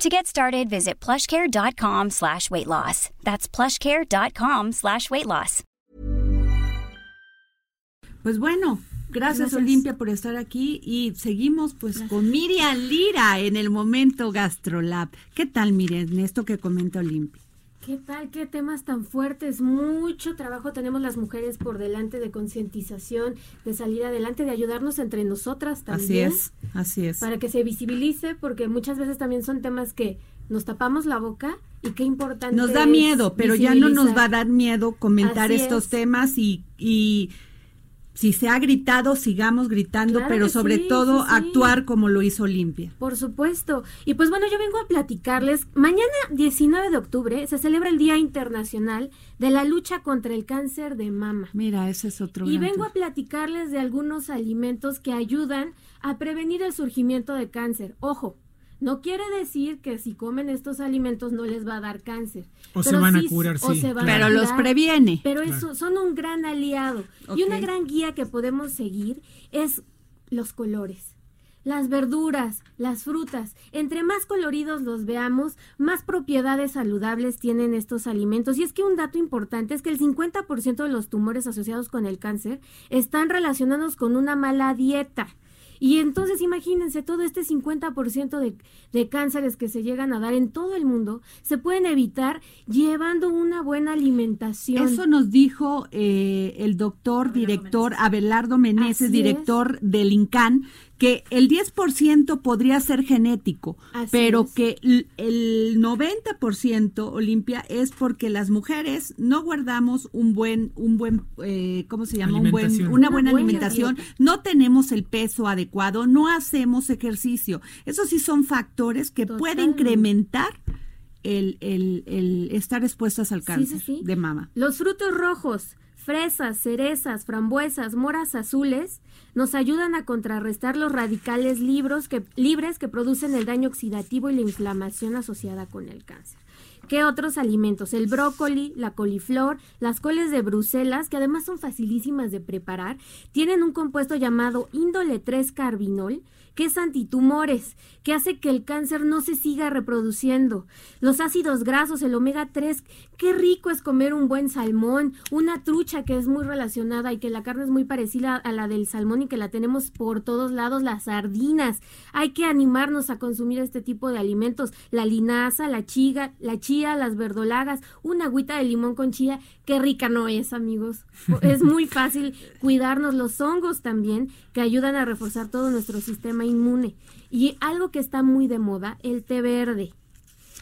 To get started, visit plushcare.com slash weight loss. That's plushcare.com slash weight loss. Pues bueno, gracias, Olimpia por estar aquí y seguimos pues con Miriam Lira en el momento GastroLab. ¿Qué tal, Miriam, esto que comenta Olimpia? ¿Qué tal? ¿Qué temas tan fuertes? Mucho trabajo tenemos las mujeres por delante de concientización, de salir adelante, de ayudarnos entre nosotras también. Así es, así es. Para que se visibilice, porque muchas veces también son temas que nos tapamos la boca y qué importante. Nos da miedo, pero ya no nos va a dar miedo comentar estos temas y, y si se ha gritado, sigamos gritando, pero sobre todo actuar como lo hizo Olimpia. Por supuesto. Y pues bueno, yo vengo a platicarles. Mañana, 19 de octubre, se celebra el Día Internacional de la Lucha contra el Cáncer de Mama. Mira, ese es otro. Y vengo a platicarles de algunos alimentos que ayudan a prevenir el surgimiento de cáncer. Ojo, no quiere decir que si comen estos alimentos no les va a dar cáncer. O se van a curar, sí. pero los previene. Pero eso, son un gran aliado. Y una gran guía que podemos seguir es los colores. Las verduras, las frutas, entre más coloridos los veamos, más propiedades saludables tienen estos alimentos. Y es que un dato importante es que el 50% de los tumores asociados con el cáncer están relacionados con una mala dieta. Y entonces imagínense, todo este 50% de, de cánceres que se llegan a dar en todo el mundo se pueden evitar llevando una buena alimentación. Eso nos dijo eh, el doctor, director Abelardo Meneses, director del INCAN, que el 10% podría ser genético, pero que el 90% Olimpia es porque las mujeres no guardamos un buen un buen eh, ¿cómo se llama? Un buen, una, buena, alimentación, no tenemos el peso adecuado, no hacemos ejercicio. Esos sí son factores que pueden incrementar el, el, el, estar expuestas al cáncer de mama. Los frutos rojos, fresas, cerezas, frambuesas, moras azules nos ayudan a contrarrestar los radicales libres que, producen el daño oxidativo y la inflamación asociada con el cáncer. ¿Qué otros alimentos? El brócoli, la coliflor, las coles de Bruselas, que además son facilísimas de preparar, tienen un compuesto llamado índole 3 carbinol, que es antitumores, que hace que el cáncer no se siga reproduciendo. Los ácidos grasos, el omega 3, qué rico es comer un buen salmón, una trucha que es muy relacionada y que la carne es muy parecida a la del salmón y que la tenemos por todos lados, las sardinas. Hay que animarnos a consumir este tipo de alimentos, la linaza, la chiga, la chía, las verdolagas, una agüita de limón con chía, qué rica no es, amigos. Es muy fácil cuidarnos los hongos también que ayudan a reforzar todo nuestro sistema inmune. Y algo que está muy de moda, el té verde,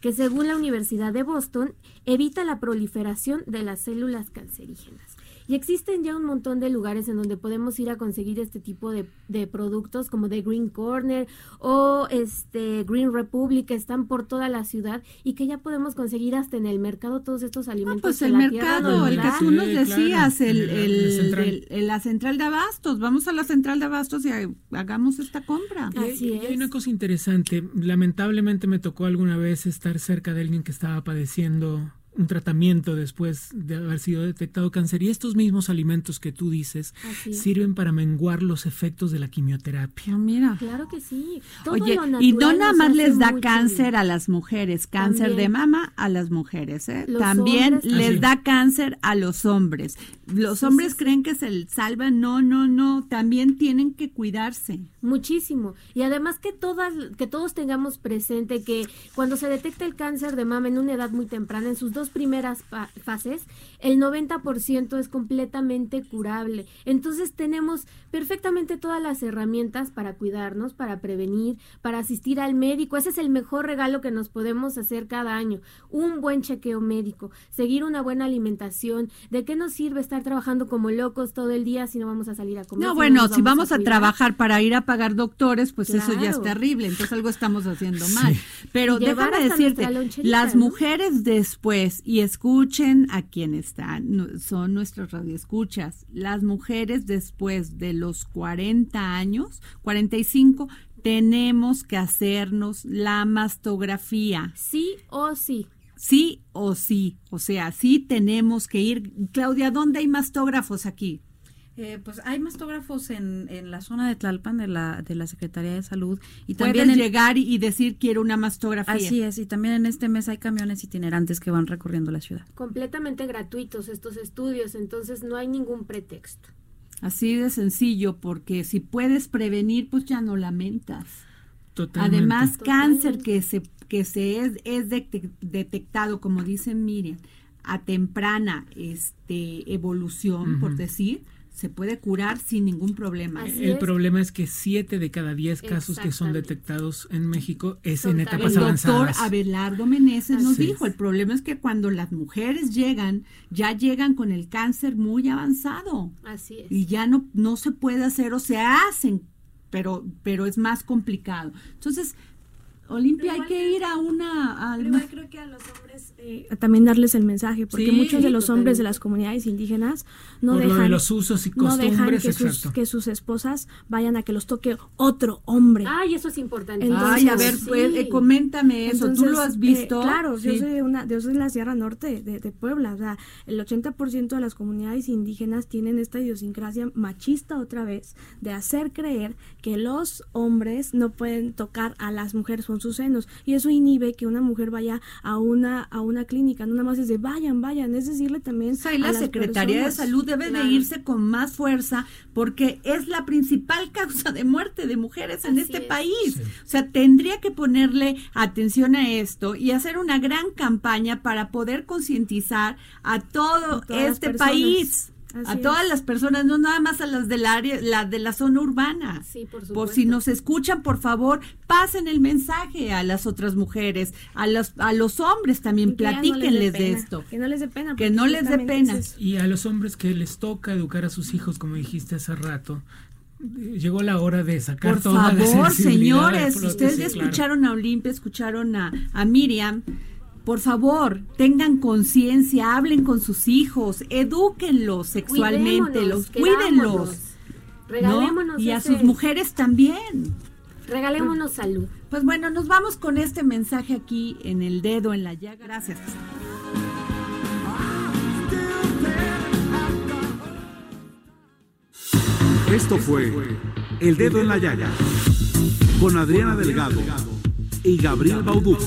que según la Universidad de Boston evita la proliferación de las células cancerígenas. Y existen ya un montón de lugares en donde podemos ir a conseguir este tipo de, productos como The Green Corner o este Green Republic que están por toda la ciudad y que ya podemos conseguir hasta en el mercado todos estos alimentos. pues el mercado, el que tú nos decías, el, la central de abastos. Vamos a la central de abastos y hagamos esta compra. Así es. hay una cosa interesante. Lamentablemente me tocó alguna vez estar cerca de alguien que estaba padeciendo un tratamiento después de haber sido detectado cáncer y estos mismos alimentos que tú dices sirven para menguar los efectos de la quimioterapia. Ah, mira. Claro que sí. Oye, y no nada más les da cáncer a las mujeres, cáncer de mama a las mujeres, ¿eh? También les da cáncer a los hombres. Los hombres creen que se salvan, no, no, no, también tienen que cuidarse. Muchísimo. Y además que todas que todos tengamos presente que cuando se detecta el cáncer de mama en una edad muy temprana en sus dos primeras fases, el 90% es completamente curable. Entonces tenemos perfectamente todas las herramientas para cuidarnos, para prevenir, para asistir al médico. Ese es el mejor regalo que nos podemos hacer cada año. Un buen chequeo médico, seguir una buena alimentación. ¿De qué nos sirve estar trabajando como locos todo el día si no vamos a salir a comer? No, bueno, si vamos a, trabajar para ir a pagar doctores, pues eso ya es terrible. Entonces algo estamos haciendo mal. Pero déjame decirte, las mujeres después Y escuchen a quien están, son nuestros radioescuchas. Las mujeres después de los 40 años, 45, tenemos que hacernos la mastografía. Sí o sí. Sí o sí. O sea, sí tenemos que ir. Claudia, ¿dónde hay mastógrafos aquí? Eh, pues hay mastógrafos en, en, la zona de Tlalpan de la, de la Secretaría de Salud. Y también llegar y decir quiero una mastografía. Así es, y también en este mes hay camiones itinerantes que van recorriendo la ciudad. Completamente gratuitos estos estudios, entonces no hay ningún pretexto. Así de sencillo, porque si puedes prevenir, pues ya no lamentas. Totalmente. Además, cáncer que se, que se es, es detectado, como dice Miriam, a temprana este, evolución, por decir, se puede curar sin ningún problema. el problema es que siete de cada diez casos que son detectados en México es en etapas avanzadas. El doctor Abelardo Meneses nos dijo, el problema es que cuando las mujeres llegan, ya llegan con el cáncer muy avanzado. Así es. Y ya no, no se puede hacer o se hacen, pero, pero es más complicado. Entonces, Olimpia, hay que ir a una... creo que a los hombres eh, también darles el mensaje, porque muchos de los hombres de las comunidades indígenas no dejan... los usos y costumbres, no dejan que sus, que sus, esposas vayan a que los toque otro hombre. Ay, eso es importante. Ay, a ver, pues, eh, coméntame eso, ¿tú lo has eh, visto? claro, yo soy de una, yo soy de la Sierra Norte de, de Puebla, o sea, el 80% de las comunidades indígenas tienen esta idiosincrasia machista otra vez, de hacer creer que los hombres no pueden tocar a las mujeres sus senos y eso inhibe que una mujer vaya a una a una clínica, no nada más es de vayan, vayan, es decirle también o la Secretaría de Salud debe de irse con más fuerza porque es la principal causa de muerte de mujeres en este país. O sea, tendría que ponerle atención a esto y hacer una gran campaña para poder concientizar a todo este país a todas las personas, no nada más a las del área, la de la zona urbana. Sí, por supuesto. Por si nos escuchan, por favor, pasen el mensaje a las otras mujeres, a los a los hombres también, platíquenles de esto. Que no les dé pena. Que no les dé pena. Y a los hombres que les toca educar a sus hijos, como dijiste hace rato, llegó la hora de sacar Por toda favor, señores, ustedes escucharon a Olimpia, escucharon a, a Miriam, por favor, tengan conciencia, hablen con sus hijos, edúquenlos sexualmente, los cuídenlos. Regalémonos y a sus mujeres también. Regalémonos salud. Pues bueno, nos vamos con este mensaje aquí en el dedo en la llaga. Gracias. Esto fue El Dedo en la Llaga con Adriana Delgado y Gabriel Bauduco.